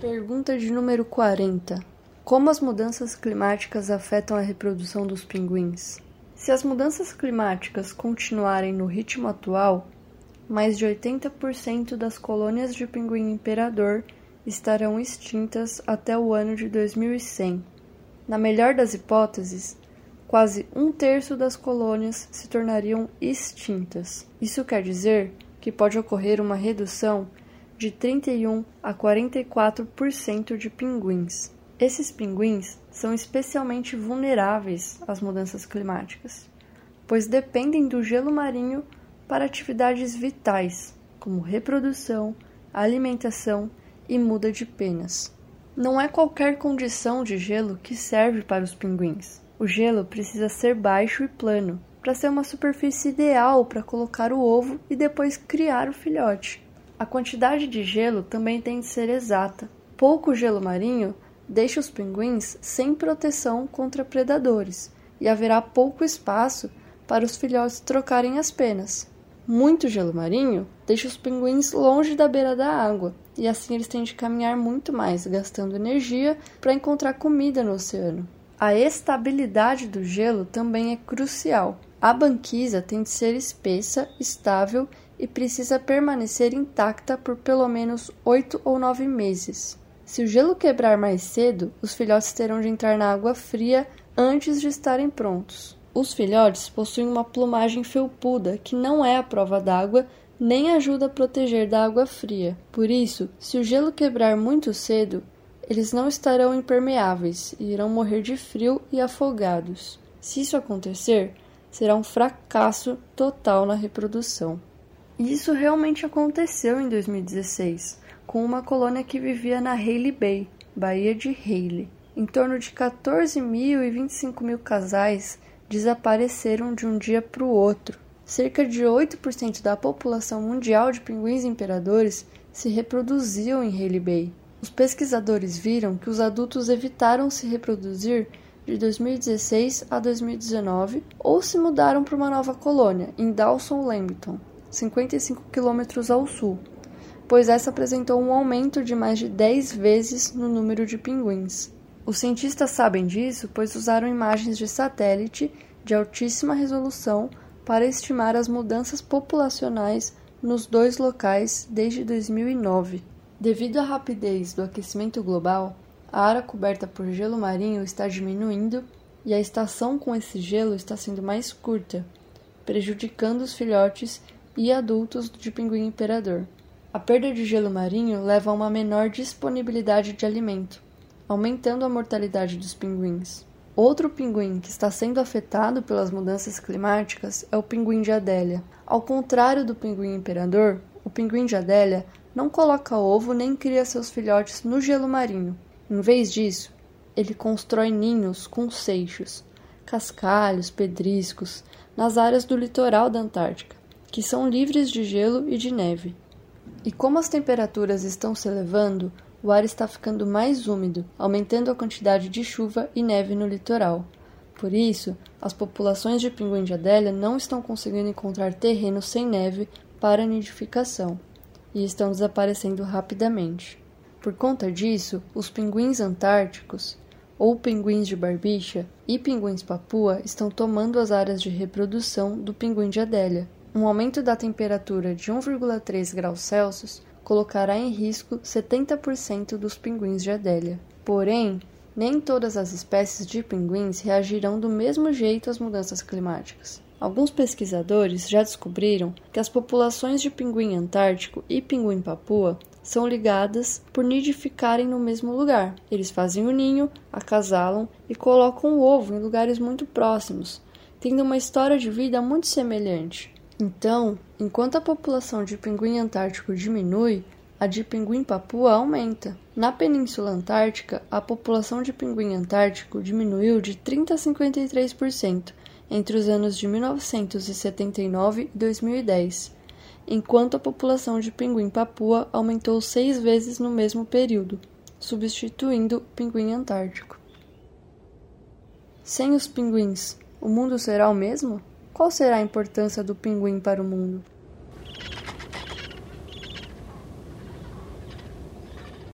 Pergunta de número 40. Como as mudanças climáticas afetam a reprodução dos pinguins? Se as mudanças climáticas continuarem no ritmo atual, mais de 80% das colônias de pinguim imperador estarão extintas até o ano de 2100. Na melhor das hipóteses, quase um terço das colônias se tornariam extintas. Isso quer dizer que pode ocorrer uma redução de 31 a 44% de pinguins. Esses pinguins são especialmente vulneráveis às mudanças climáticas, pois dependem do gelo marinho para atividades vitais, como reprodução, alimentação e muda de penas. Não é qualquer condição de gelo que serve para os pinguins. O gelo precisa ser baixo e plano, para ser uma superfície ideal para colocar o ovo e depois criar o filhote. A quantidade de gelo também tem de ser exata. Pouco gelo marinho deixa os pinguins sem proteção contra predadores e haverá pouco espaço para os filhotes trocarem as penas. Muito gelo marinho deixa os pinguins longe da beira da água e assim eles têm de caminhar muito mais, gastando energia para encontrar comida no oceano. A estabilidade do gelo também é crucial. A banquisa tem de ser espessa, estável e precisa permanecer intacta por pelo menos 8 ou 9 meses. Se o gelo quebrar mais cedo, os filhotes terão de entrar na água fria antes de estarem prontos. Os filhotes possuem uma plumagem felpuda que não é a prova d'água nem ajuda a proteger da água fria. Por isso, se o gelo quebrar muito cedo, eles não estarão impermeáveis e irão morrer de frio e afogados. Se isso acontecer, será um fracasso total na reprodução. E isso realmente aconteceu em 2016, com uma colônia que vivia na Haley Bay, Baía de Haley. Em torno de 14 mil e 25 mil casais desapareceram de um dia para o outro. Cerca de 8% da população mundial de pinguins imperadores se reproduziam em Haley Bay. Os pesquisadores viram que os adultos evitaram se reproduzir de 2016 a 2019 ou se mudaram para uma nova colônia, em Dawson Lambton, 55 quilômetros ao sul, pois essa apresentou um aumento de mais de 10 vezes no número de pinguins. Os cientistas sabem disso pois usaram imagens de satélite de altíssima resolução para estimar as mudanças populacionais nos dois locais desde 2009. Devido à rapidez do aquecimento global, a área coberta por gelo marinho está diminuindo e a estação com esse gelo está sendo mais curta, prejudicando os filhotes e adultos de pinguim imperador. A perda de gelo marinho leva a uma menor disponibilidade de alimento, aumentando a mortalidade dos pinguins. Outro pinguim que está sendo afetado pelas mudanças climáticas é o pinguim de Adélia. Ao contrário do pinguim imperador, o pinguim de Adélia não coloca ovo nem cria seus filhotes no gelo marinho. Em vez disso, ele constrói ninhos com seixos, cascalhos, pedriscos, nas áreas do litoral da Antártica, que são livres de gelo e de neve. E como as temperaturas estão se elevando, o ar está ficando mais úmido, aumentando a quantidade de chuva e neve no litoral. Por isso, as populações de pinguim de Adélia não estão conseguindo encontrar terreno sem neve para nidificação e estão desaparecendo rapidamente. Por conta disso, os pinguins antárticos, ou pinguins de barbicha, e pinguins papua estão tomando as áreas de reprodução do pinguim de Adélia. Um aumento da temperatura de 1,3 graus Celsius colocará em risco 70% dos pinguins de Adélia. Porém, nem todas as espécies de pinguins reagirão do mesmo jeito às mudanças climáticas. Alguns pesquisadores já descobriram que as populações de pinguim antártico e pinguim papua são ligadas por nidificarem no mesmo lugar. Eles fazem o ninho, acasalam e colocam o ovo em lugares muito próximos, tendo uma história de vida muito semelhante. Então, enquanto a população de pinguim antártico diminui, a de pinguim papua aumenta. Na Península Antártica, a população de pinguim antártico diminuiu de 30 a 53% entre os anos de 1979 e 2010, enquanto a população de pinguim papua aumentou seis vezes no mesmo período, substituindo o pinguim antártico. Sem os pinguins, o mundo será o mesmo? Qual será a importância do pinguim para o mundo?